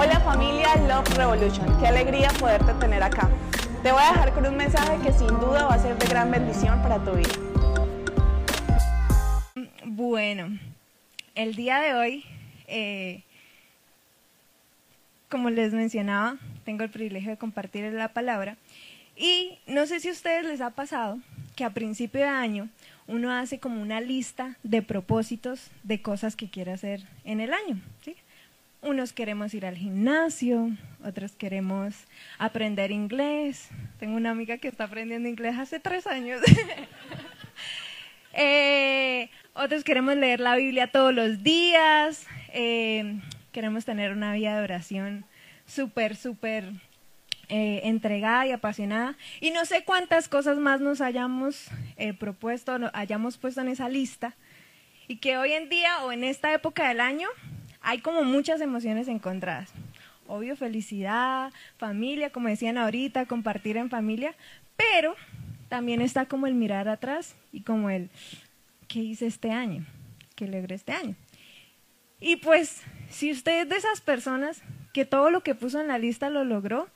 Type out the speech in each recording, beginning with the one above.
Hola familia Love Revolution, qué alegría poderte tener acá. Te voy a dejar con un mensaje que sin duda va a ser de gran bendición para tu vida. Bueno, el día de hoy, eh, como les mencionaba, tengo el privilegio de compartir la palabra. Y no sé si a ustedes les ha pasado que a principio de año uno hace como una lista de propósitos de cosas que quiere hacer en el año. ¿sí? Unos queremos ir al gimnasio, otros queremos aprender inglés. Tengo una amiga que está aprendiendo inglés hace tres años. Eh, otros queremos leer la Biblia todos los días. Eh, queremos tener una vida de oración súper, súper eh, entregada y apasionada. Y no sé cuántas cosas más nos hayamos propuesto, hayamos puesto en esa lista. Y que hoy en día o en esta época del año hay como muchas emociones encontradas. Obvio, felicidad, familia, como decían ahorita, compartir en familia, pero también está como el mirar atrás y como el, ¿qué hice este año? ¿Qué logré este año? Y pues, si usted es de esas personas que todo lo que puso en la lista lo logró,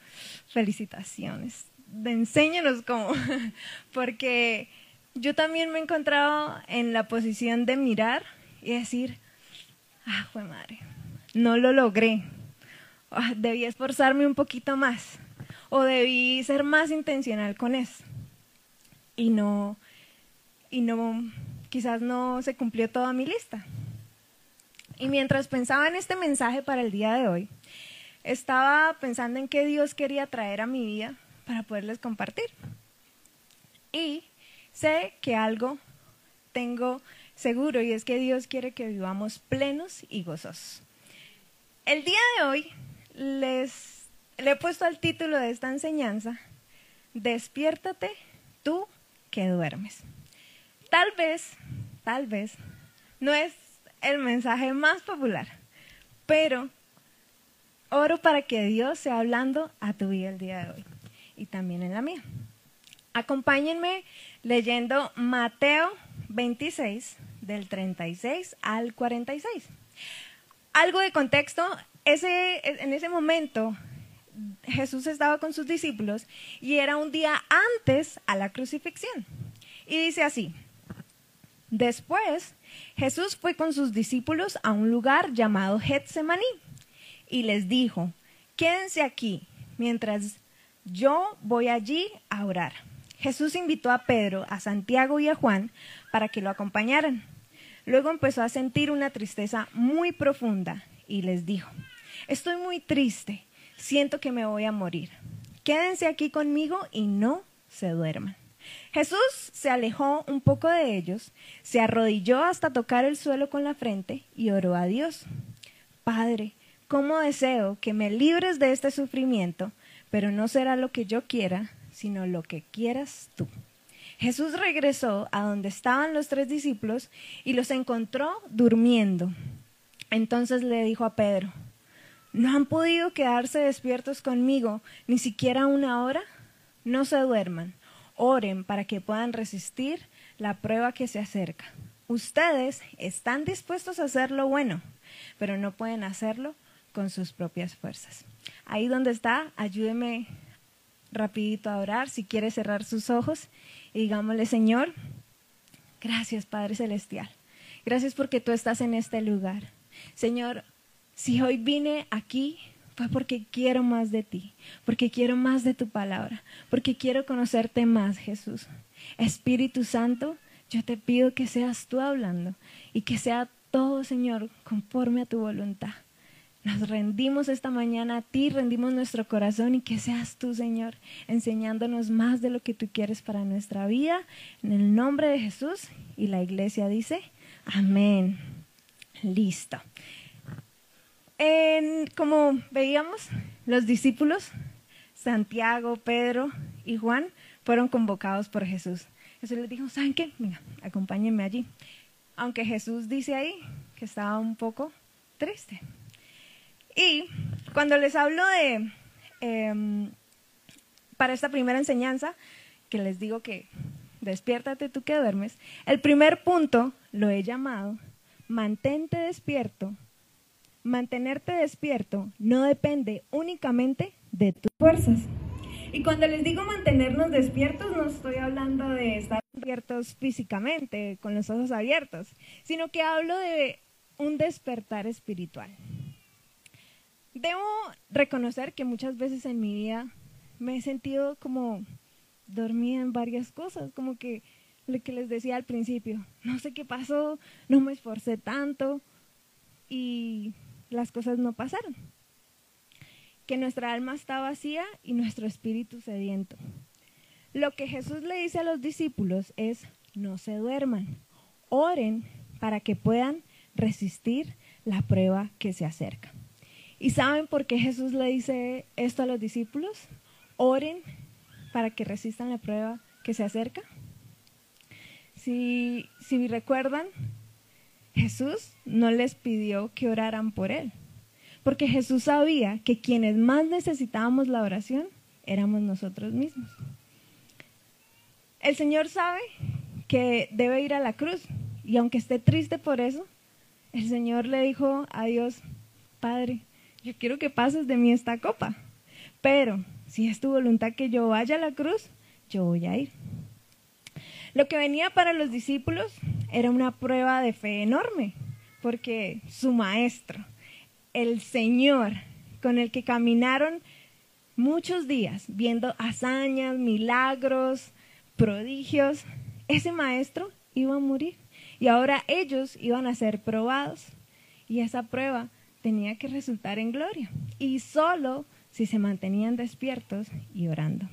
felicitaciones. Enséñenos cómo, porque yo también me he encontrado en la posición de mirar y decir, ah, fue madre, no lo logré. Ah, debí esforzarme un poquito más o debí ser más intencional con eso. Y no, y no, quizás no se cumplió toda mi lista. Y mientras pensaba en este mensaje para el día de hoy, estaba pensando en qué Dios quería traer a mi vida para poderles compartir. Y sé que algo tengo seguro y es que Dios quiere que vivamos plenos y gozosos. El día de hoy les le he puesto al título de esta enseñanza, Despiértate tú que duermes. Tal vez, tal vez, no es el mensaje más popular, pero oro para que Dios sea hablando a tu vida el día de hoy y también en la mía. Acompáñenme leyendo Mateo 26, del 36 al 46. Algo de contexto, ese, en ese momento Jesús estaba con sus discípulos y era un día antes a la crucifixión. Y dice así, después Jesús fue con sus discípulos a un lugar llamado Getsemaní y les dijo, quédense aquí mientras yo voy allí a orar. Jesús invitó a Pedro, a Santiago y a Juan para que lo acompañaran. Luego empezó a sentir una tristeza muy profunda y les dijo, estoy muy triste, siento que me voy a morir. Quédense aquí conmigo y no se duerman. Jesús se alejó un poco de ellos, se arrodilló hasta tocar el suelo con la frente y oró a Dios. Padre, cómo deseo que me libres de este sufrimiento, pero no será lo que yo quiera, sino lo que quieras tú. Jesús regresó a donde estaban los tres discípulos y los encontró durmiendo. Entonces le dijo a Pedro, ¿no han podido quedarse despiertos conmigo ni siquiera una hora? No se duerman, oren para que puedan resistir la prueba que se acerca. Ustedes están dispuestos a hacer lo bueno, pero no pueden hacerlo con sus propias fuerzas. Ahí donde está, ayúdeme rapidito a orar, si quiere cerrar sus ojos y digámosle, Señor, gracias Padre Celestial. Gracias porque tú estás en este lugar. Señor, si hoy vine aquí fue porque quiero más de ti, porque quiero más de tu palabra, porque quiero conocerte más, Jesús. Espíritu Santo, yo te pido que seas tú hablando y que sea todo, Señor, conforme a tu voluntad. Nos rendimos esta mañana a ti, rendimos nuestro corazón y que seas tú, Señor, enseñándonos más de lo que tú quieres para nuestra vida. En el nombre de Jesús. Y la iglesia dice, amén. Listo. como veíamos, los discípulos, Santiago, Pedro y Juan, fueron convocados por Jesús. Jesús les dijo, ¿saben qué? Venga, acompáñenme allí. Aunque Jesús dice ahí que estaba un poco triste. Y cuando les hablo de, em, para esta primera enseñanza, que les digo que despiértate tú que duermes, el primer punto lo he llamado, mantente despierto mantenerte despierto no depende únicamente de tus fuerzas. Y cuando les digo mantenernos despiertos, no estoy hablando de estar despiertos físicamente, con los ojos abiertos, sino que hablo de un despertar espiritual. Debo reconocer que muchas veces en mi vida me he sentido como dormida en varias cosas, como que lo que les decía al principio, no sé qué pasó, no me esforcé tanto y las cosas no pasaron. Que nuestra alma está vacía y nuestro espíritu sediento. Lo que Jesús le dice a los discípulos es, no se duerman, oren para que puedan resistir la prueba que se acerca. ¿Y saben por qué Jesús le dice esto a los discípulos? Oren para que resistan la prueba que se acerca. Si, si recuerdan, Jesús no les pidió que oraran por él, porque Jesús sabía que quienes más necesitábamos la oración éramos nosotros mismos. El Señor sabe que debe ir a la cruz y aunque esté triste por eso, el Señor le dijo a Dios, Padre, yo quiero que pases de mí esta copa, pero si es tu voluntad que yo vaya a la cruz, yo voy a ir. Lo que venía para los discípulos era una prueba de fe enorme, porque su maestro, el Señor, con el que caminaron muchos días, viendo hazañas, milagros, prodigios, ese maestro iba a morir. Y ahora ellos iban a ser probados. Y esa prueba tenía que resultar en gloria. Y solo si se mantenían despiertos y orando.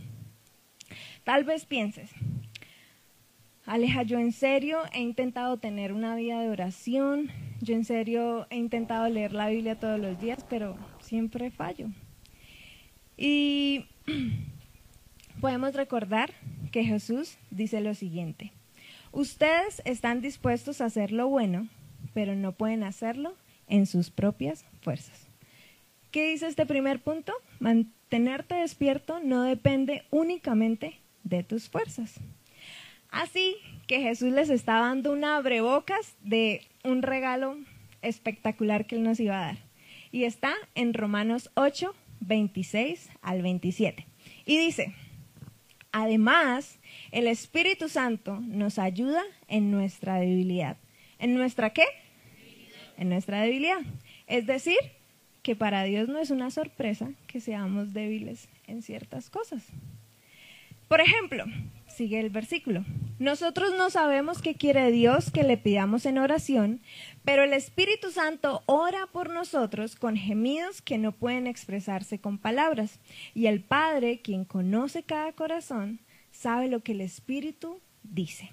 Tal vez pienses, Aleja, yo en serio he intentado tener una vida de oración, yo en serio he intentado leer la Biblia todos los días, pero siempre fallo. Y podemos recordar que Jesús dice lo siguiente, ustedes están dispuestos a hacer lo bueno, pero no pueden hacerlo en sus propias fuerzas. ¿Qué dice este primer punto? Mantenerte despierto no depende únicamente de tus fuerzas. Así que Jesús les está dando un abrebocas de un regalo espectacular que Él nos iba a dar. Y está en Romanos 8, 26 al 27. Y dice, además, el Espíritu Santo nos ayuda en nuestra debilidad. ¿En nuestra qué? En nuestra debilidad. Es decir, que para Dios no es una sorpresa que seamos débiles en ciertas cosas. Por ejemplo, sigue el versículo. Nosotros no sabemos qué quiere Dios que le pidamos en oración, pero el Espíritu Santo ora por nosotros con gemidos que no pueden expresarse con palabras. Y el Padre, quien conoce cada corazón, sabe lo que el Espíritu dice,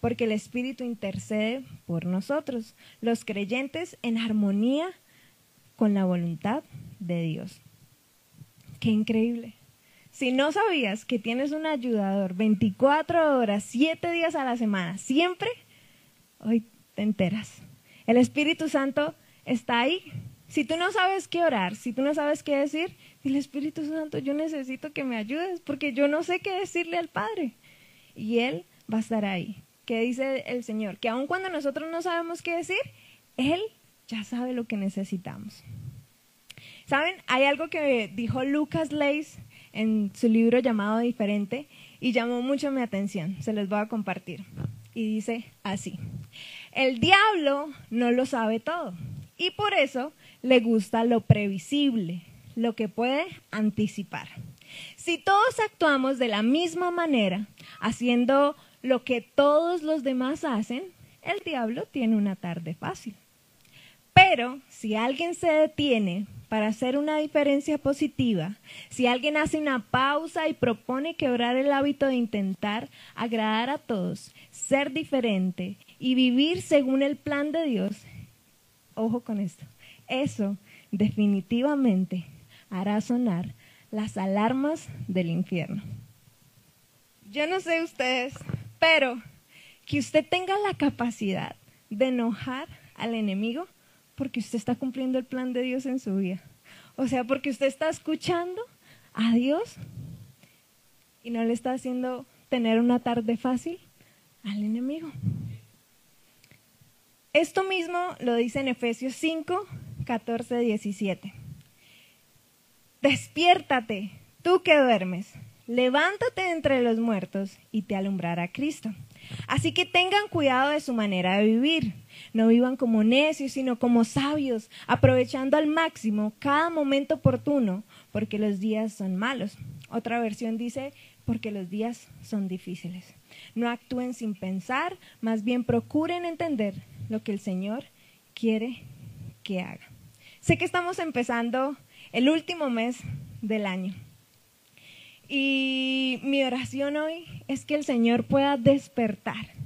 porque el Espíritu intercede por nosotros, los creyentes en armonía con la voluntad de Dios. Qué increíble. Si no sabías que tienes un ayudador 24 horas, 7 días a la semana, siempre, hoy te enteras. El Espíritu Santo está ahí. Si tú no sabes qué orar, si tú no sabes qué decir, dile Espíritu Santo, yo necesito que me ayudes porque yo no sé qué decirle al Padre. Y Él va a estar ahí. ¿Qué dice el Señor? Que aun cuando nosotros no sabemos qué decir, Él ya sabe lo que necesitamos. ¿Saben? Hay algo que dijo Lucas Leis en su libro llamado Diferente y llamó mucho mi atención. Se los voy a compartir. Y dice así, el diablo no lo sabe todo y por eso le gusta lo previsible, lo que puede anticipar. Si todos actuamos de la misma manera, haciendo lo que todos los demás hacen, el diablo tiene una tarde fácil. Pero si alguien se detiene para hacer una diferencia positiva, si alguien hace una pausa y propone quebrar el hábito de intentar agradar a todos, ser diferente y vivir según el plan de Dios, ojo con esto, eso definitivamente hará sonar las alarmas del infierno. Yo no sé ustedes, pero que usted tenga la capacidad de enojar al enemigo porque usted está cumpliendo el plan de Dios en su vida. O sea, porque usted está escuchando a Dios y no le está haciendo tener una tarde fácil al enemigo. Esto mismo lo dice en Efesios 5, 14, 17. Despiértate, tú que duermes, levántate entre los muertos y te alumbrará Cristo. Así que tengan cuidado de su manera de vivir. No vivan como necios, sino como sabios, aprovechando al máximo cada momento oportuno, porque los días son malos. Otra versión dice, porque los días son difíciles. No actúen sin pensar, más bien procuren entender lo que el Señor quiere que haga. Sé que estamos empezando el último mes del año. Y mi oración hoy es que el Señor pueda despertar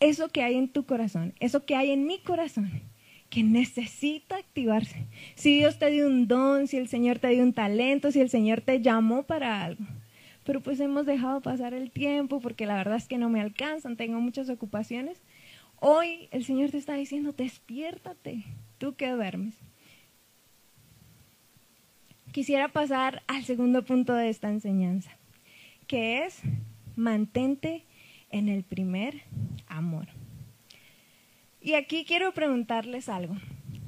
eso que hay en tu corazón, eso que hay en mi corazón, que necesita activarse. Si Dios te dio un don, si el Señor te dio un talento, si el Señor te llamó para algo. Pero pues hemos dejado pasar el tiempo porque la verdad es que no me alcanzan, tengo muchas ocupaciones. Hoy el Señor te está diciendo, despiértate, tú que duermes quisiera pasar al segundo punto de esta enseñanza, que es mantente en el primer amor. Y aquí quiero preguntarles algo.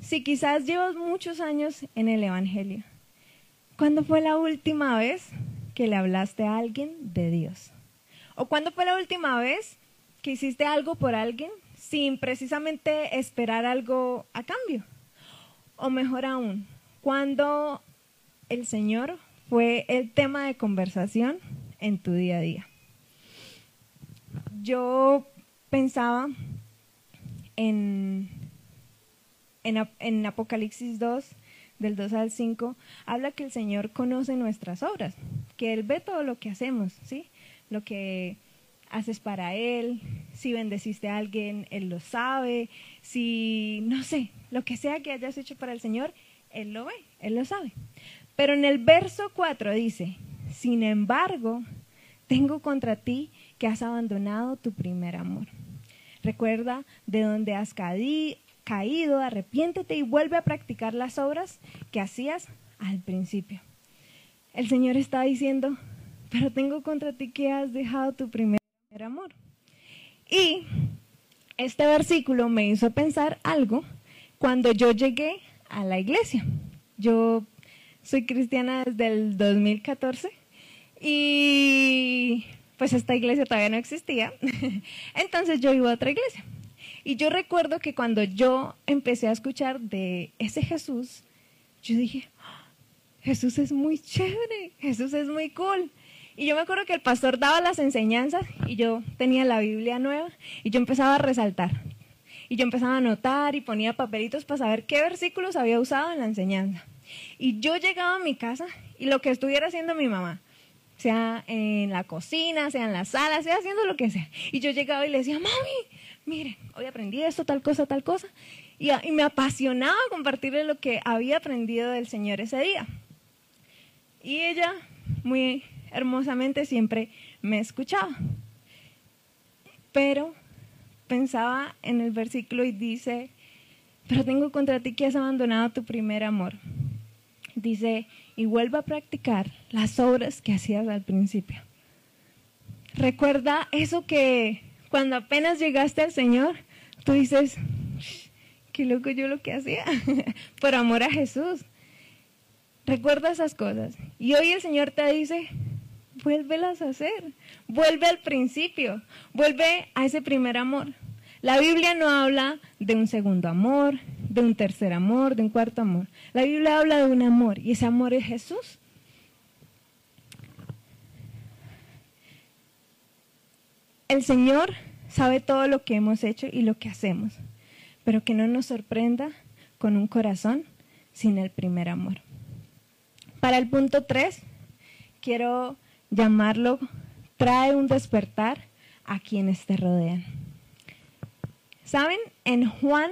Si quizás llevas muchos años en el Evangelio, ¿cuándo fue la última vez que le hablaste a alguien de Dios? ¿O cuándo fue la última vez que hiciste algo por alguien sin precisamente esperar algo a cambio? O mejor aún, ¿cuándo el Señor fue el tema de conversación en tu día a día. Yo pensaba en, en, Apocalipsis 2, del 2 al 5, habla que el Señor conoce nuestras obras, que Él ve todo lo que hacemos, ¿sí? Lo que haces para Él, si bendeciste a alguien, Él lo sabe, si, no sé, lo que sea que hayas hecho para el Señor, Él lo ve, Él lo sabe. Pero en el verso 4 dice, sin embargo, tengo contra ti que has abandonado tu primer amor. Recuerda de dónde has caído, arrepiéntete y vuelve a practicar las obras que hacías al principio. El Señor está diciendo, pero tengo contra ti que has dejado tu primer amor. Y este versículo me hizo pensar algo cuando yo llegué a la iglesia. Yo soy cristiana desde el 2014 y pues esta iglesia todavía no existía. Entonces yo iba a otra iglesia. Y yo recuerdo que cuando yo empecé a escuchar de ese Jesús, yo dije, ah, Jesús es muy chévere, Jesús es muy cool. Y yo me acuerdo que el pastor daba las enseñanzas y yo tenía la Biblia nueva y yo empezaba a resaltar. Y yo empezaba a anotar y ponía papelitos para saber qué versículos había usado en la enseñanza. Y yo llegaba a mi casa y lo que estuviera haciendo mi mamá, sea en la cocina, sea en la sala, sea haciendo lo que sea. Y yo llegaba y le decía, mami, mire, hoy aprendí esto, tal cosa, tal cosa. Y, y me apasionaba compartirle lo que había aprendido del Señor ese día. Y ella, muy hermosamente, siempre me escuchaba. Pero pensaba en el versículo y dice, pero tengo contra ti que has abandonado tu primer amor dice, y vuelva a practicar las obras que hacías al principio. Recuerda eso que cuando apenas llegaste al Señor, tú dices, qué loco yo lo que hacía, por amor a Jesús. Recuerda esas cosas. Y hoy el Señor te dice, vuélvelas a hacer, vuelve al principio, vuelve a ese primer amor. La Biblia no habla de un segundo amor, de un tercer amor, de un cuarto amor. La Biblia habla de un amor y ese amor es Jesús. El Señor sabe todo lo que hemos hecho y lo que hacemos, pero que no nos sorprenda con un corazón sin el primer amor. Para el punto 3, quiero llamarlo, trae un despertar a quienes te rodean. ¿Saben? En Juan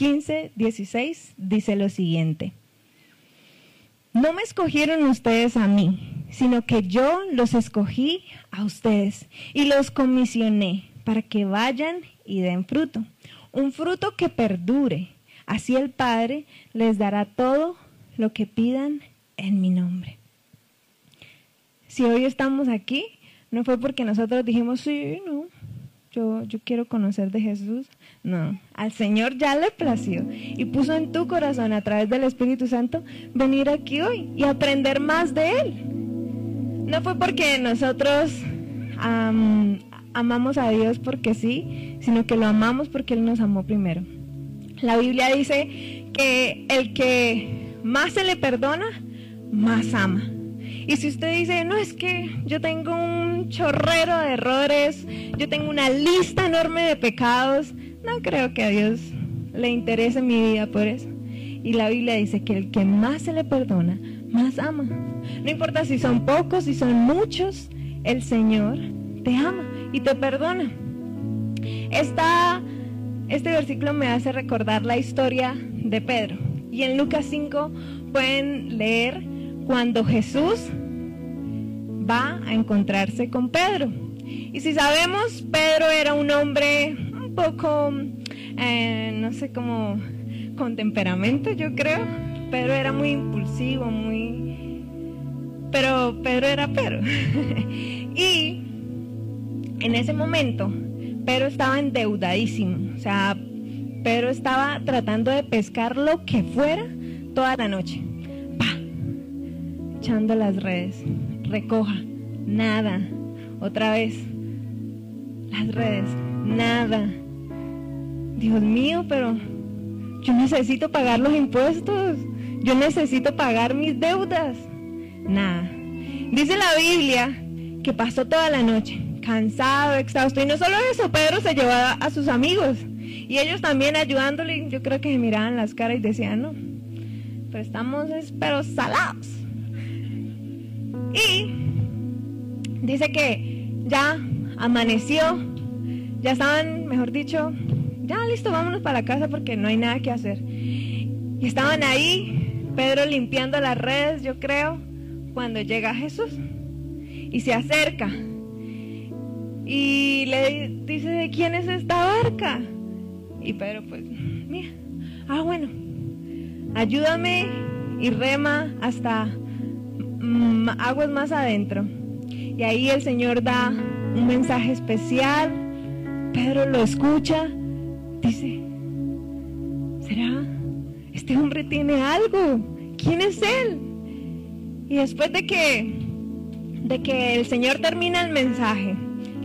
15, 16 dice lo siguiente. No me escogieron ustedes a mí, sino que yo los escogí a ustedes y los comisioné para que vayan y den fruto, un fruto que perdure. Así el Padre les dará todo lo que pidan en mi nombre. Si hoy estamos aquí, no fue porque nosotros dijimos, sí, no, yo, yo quiero conocer de Jesús. No, al Señor ya le plació y puso en tu corazón a través del Espíritu Santo venir aquí hoy y aprender más de Él. No fue porque nosotros amamos a Dios porque sí, sino que lo amamos porque Él nos amó primero. La Biblia dice que el que más se le perdona, más ama. Y si usted dice, no, es que yo tengo un chorrero de errores, yo tengo una lista enorme de pecados, no creo que a Dios le interese mi vida por eso. Y la Biblia dice que el que más se le perdona, más ama. No importa si son pocos, si son muchos, el Señor te ama y te perdona. Esta, este versículo me hace recordar la historia de Pedro. Y en Lucas 5 pueden leer cuando Jesús va a encontrarse con Pedro. Y si sabemos, Pedro era un hombre un poco, eh, no sé cómo, con temperamento, yo creo. Pedro era muy impulsivo, muy... Pero Pedro era Pedro. y en ese momento, Pedro estaba endeudadísimo. O sea, Pedro estaba tratando de pescar lo que fuera toda la noche. Echando las redes. Recoja. Nada. Otra vez. Las redes. Nada. Dios mío, pero yo necesito pagar los impuestos. Yo necesito pagar mis deudas. Nada. Dice la Biblia que pasó toda la noche cansado, exhausto. Y no solo eso, Pedro se llevaba a sus amigos. Y ellos también ayudándole, yo creo que se miraban las caras y decían, no, pero estamos, pero salados. Y dice que ya amaneció, ya estaban, mejor dicho, ya listo, vámonos para la casa porque no hay nada que hacer. Y estaban ahí, Pedro limpiando las redes, yo creo, cuando llega Jesús y se acerca y le dice, ¿de quién es esta barca? Y Pedro pues, mira, ah bueno, ayúdame y rema hasta mm, aguas más adentro. Y ahí el Señor da un mensaje especial, Pedro lo escucha, dice, ¿será? Este hombre tiene algo, ¿quién es él? Y después de que, de que el Señor termina el mensaje,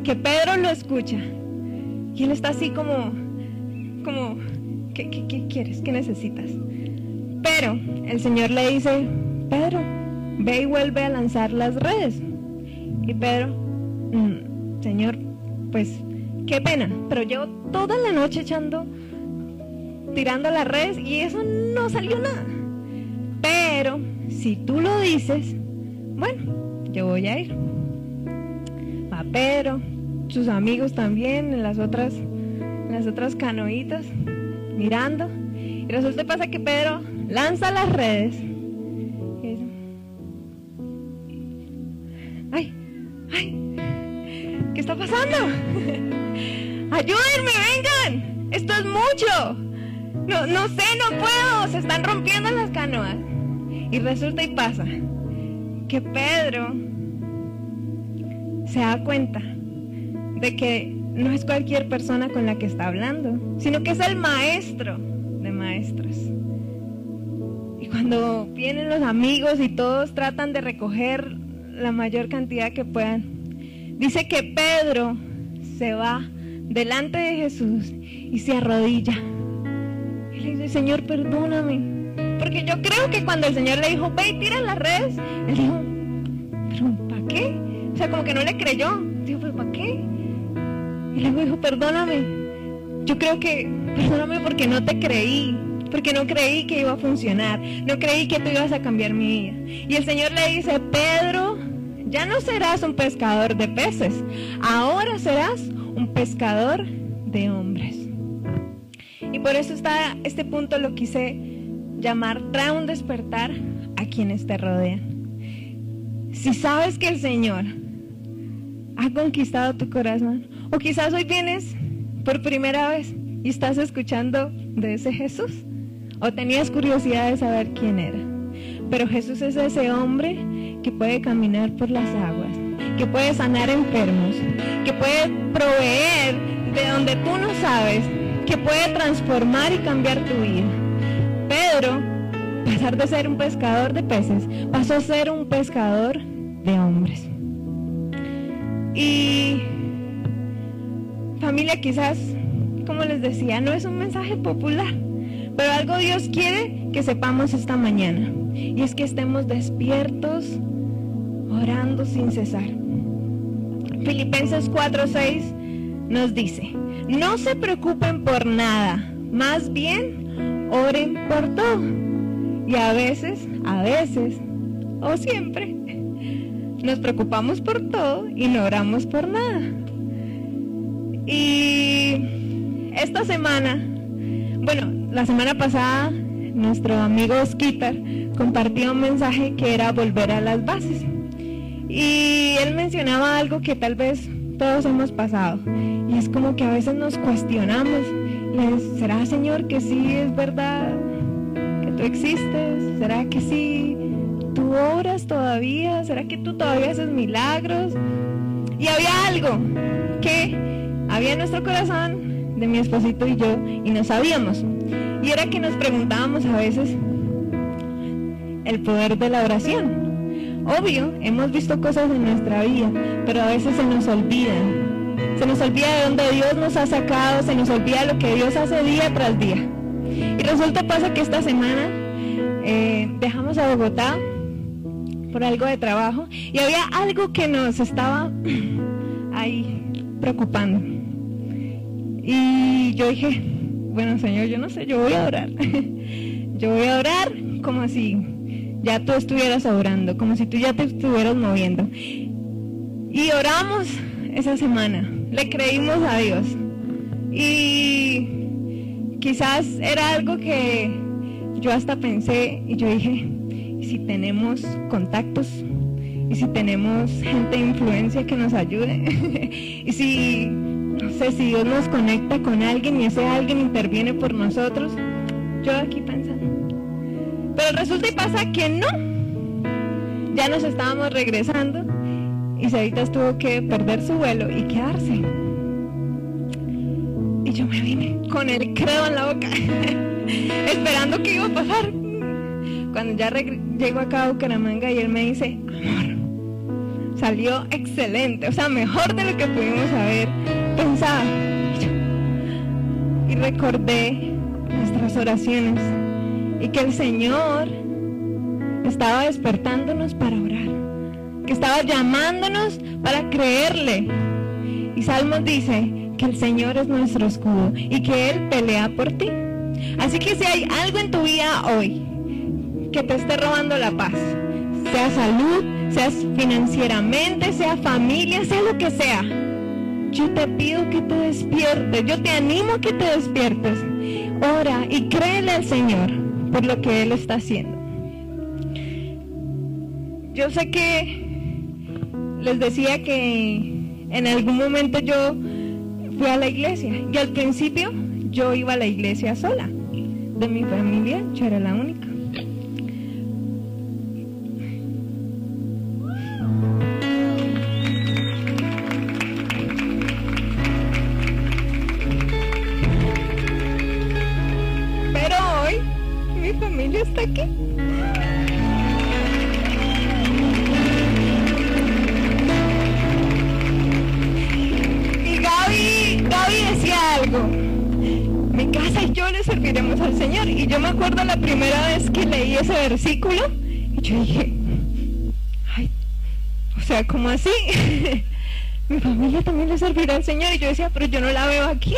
que Pedro lo escucha y él está así como, como, ¿qué, quieres? ¿Qué necesitas? Pero el Señor le dice, Pedro, ve y vuelve a lanzar las redes. Y Pedro, mm, Señor, pues qué pena, pero llevo toda la noche echando, tirando las redes y eso no salió nada. Pero si tú lo dices, bueno, yo voy a ir. Va Pedro, sus amigos también en las otras, las otras canoitas, mirando. Y resulta que pasa que Pedro lanza las redes. No, no sé, no puedo. Se están rompiendo las canoas. Y resulta y pasa que Pedro se da cuenta de que no es cualquier persona con la que está hablando, sino que es el maestro de maestros. Y cuando vienen los amigos y todos tratan de recoger la mayor cantidad que puedan, dice que Pedro se va delante de Jesús y se arrodilla. Y dice, Señor, perdóname. Porque yo creo que cuando el Señor le dijo, ve y tira las redes, él dijo, pero ¿para qué? O sea, como que no le creyó. Dijo, pero ¿para qué? Y luego dijo, perdóname. Yo creo que, perdóname porque no te creí, porque no creí que iba a funcionar, no creí que tú ibas a cambiar mi vida. Y el Señor le dice, Pedro, ya no serás un pescador de peces, ahora serás un pescador de hombres. Y por eso está este punto lo quise llamar trae un despertar a quienes te rodean. Si sabes que el Señor ha conquistado tu corazón, o quizás hoy vienes por primera vez y estás escuchando de ese Jesús. O tenías curiosidad de saber quién era. Pero Jesús es ese hombre que puede caminar por las aguas, que puede sanar enfermos, que puede proveer de donde tú no sabes que puede transformar y cambiar tu vida. Pedro, pasar de ser un pescador de peces, pasó a ser un pescador de hombres. Y familia, quizás, como les decía, no es un mensaje popular, pero algo Dios quiere que sepamos esta mañana. Y es que estemos despiertos, orando sin cesar. Filipenses 4:6 nos dice, no se preocupen por nada, más bien oren por todo. Y a veces, a veces, o siempre, nos preocupamos por todo y no oramos por nada. Y esta semana, bueno, la semana pasada, nuestro amigo Skitter compartió un mensaje que era volver a las bases. Y él mencionaba algo que tal vez todos hemos pasado. Y es como que a veces nos cuestionamos. ¿Será, Señor, que sí es verdad que tú existes? ¿Será que sí tú obras todavía? ¿Será que tú todavía haces milagros? Y había algo que había en nuestro corazón de mi esposito y yo y no sabíamos. Y era que nos preguntábamos a veces el poder de la oración. Obvio, hemos visto cosas en nuestra vida, pero a veces se nos olvidan. Se nos olvida de dónde Dios nos ha sacado, se nos olvida lo que Dios hace día tras día. Y resulta pasa que esta semana eh, dejamos a Bogotá por algo de trabajo y había algo que nos estaba ahí preocupando. Y yo dije, bueno Señor, yo no sé, yo voy a orar. yo voy a orar como así ya tú estuvieras orando, como si tú ya te estuvieras moviendo. Y oramos esa semana, le creímos a Dios. Y quizás era algo que yo hasta pensé y yo dije, ¿y si tenemos contactos? ¿Y si tenemos gente de influencia que nos ayude? ¿Y si, no sé, si Dios nos conecta con alguien y ese alguien interviene por nosotros? Yo aquí pensando. Pero resulta y pasa que no. Ya nos estábamos regresando y Ceditas tuvo que perder su vuelo y quedarse. Y yo me vine con el credo en la boca, esperando que iba a pasar. Cuando ya llego acá a Bucaramanga y él me dice, amor, salió excelente, o sea, mejor de lo que pudimos haber pensado. Y recordé nuestras oraciones y que el Señor estaba despertándonos para orar, que estaba llamándonos para creerle. Y Salmos dice que el Señor es nuestro escudo y que Él pelea por ti. Así que si hay algo en tu vida hoy que te esté robando la paz, sea salud, sea financieramente, sea familia, sea lo que sea, yo te pido que te despiertes, yo te animo a que te despiertes. Ora y créele al Señor por lo que Él está haciendo. Yo sé que les decía que en algún momento yo fui a la iglesia y al principio yo iba a la iglesia sola. De mi familia yo era la única. Pero hoy mi familia está aquí. Casa y yo le serviremos al Señor. Y yo me acuerdo la primera vez que leí ese versículo y yo dije, ay, o sea, ¿cómo así? Mi familia también le servirá al Señor. Y yo decía, pero yo no la veo aquí.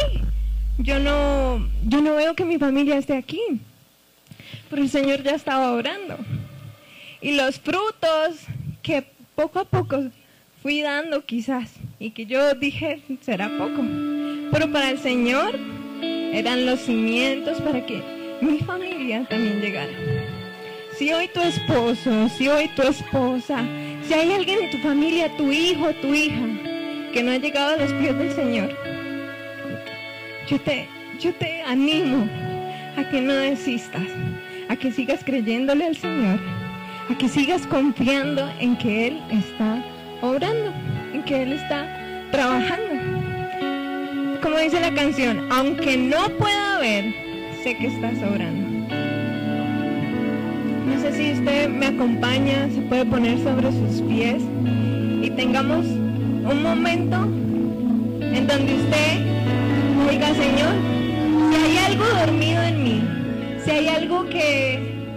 Yo no, yo no veo que mi familia esté aquí. Pero el Señor ya estaba orando. Y los frutos que poco a poco fui dando quizás, y que yo dije, será poco. Pero para el Señor eran los cimientos para que mi familia también llegara. Si hoy tu esposo, si hoy tu esposa, si hay alguien en tu familia, tu hijo, tu hija, que no ha llegado a los pies del Señor, yo te, yo te animo a que no desistas, a que sigas creyéndole al Señor, a que sigas confiando en que Él está obrando, en que Él está trabajando. Como dice la canción, aunque no pueda ver, sé que estás obrando. No sé si usted me acompaña, se puede poner sobre sus pies y tengamos un momento en donde usted oiga, Señor, si hay algo dormido en mí, si hay algo que,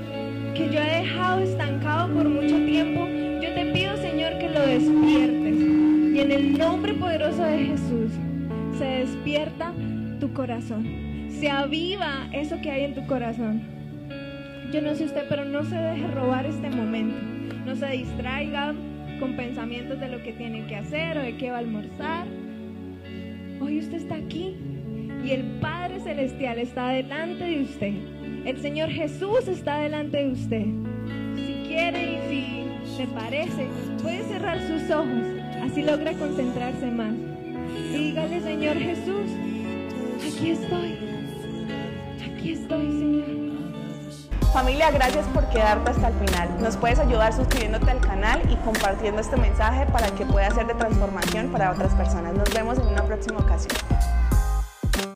que yo he dejado estancado por mucho tiempo, yo te pido, Señor, que lo despiertes. Y en el nombre poderoso de Jesús se despierta tu corazón. Se aviva eso que hay en tu corazón. Yo no sé usted, pero no se deje robar este momento. No se distraiga con pensamientos de lo que tiene que hacer o de qué va a almorzar. Hoy usted está aquí y el Padre Celestial está delante de usted. El Señor Jesús está delante de usted. Si quiere y si le parece, puede cerrar sus ojos. Así logra concentrarse más. Dígale, Señor Jesús, aquí estoy. Aquí estoy, Señor. Familia, gracias por quedarte hasta el final. Nos puedes ayudar suscribiéndote al canal y compartiendo este mensaje para que pueda ser de transformación para otras personas. Nos vemos en una próxima ocasión.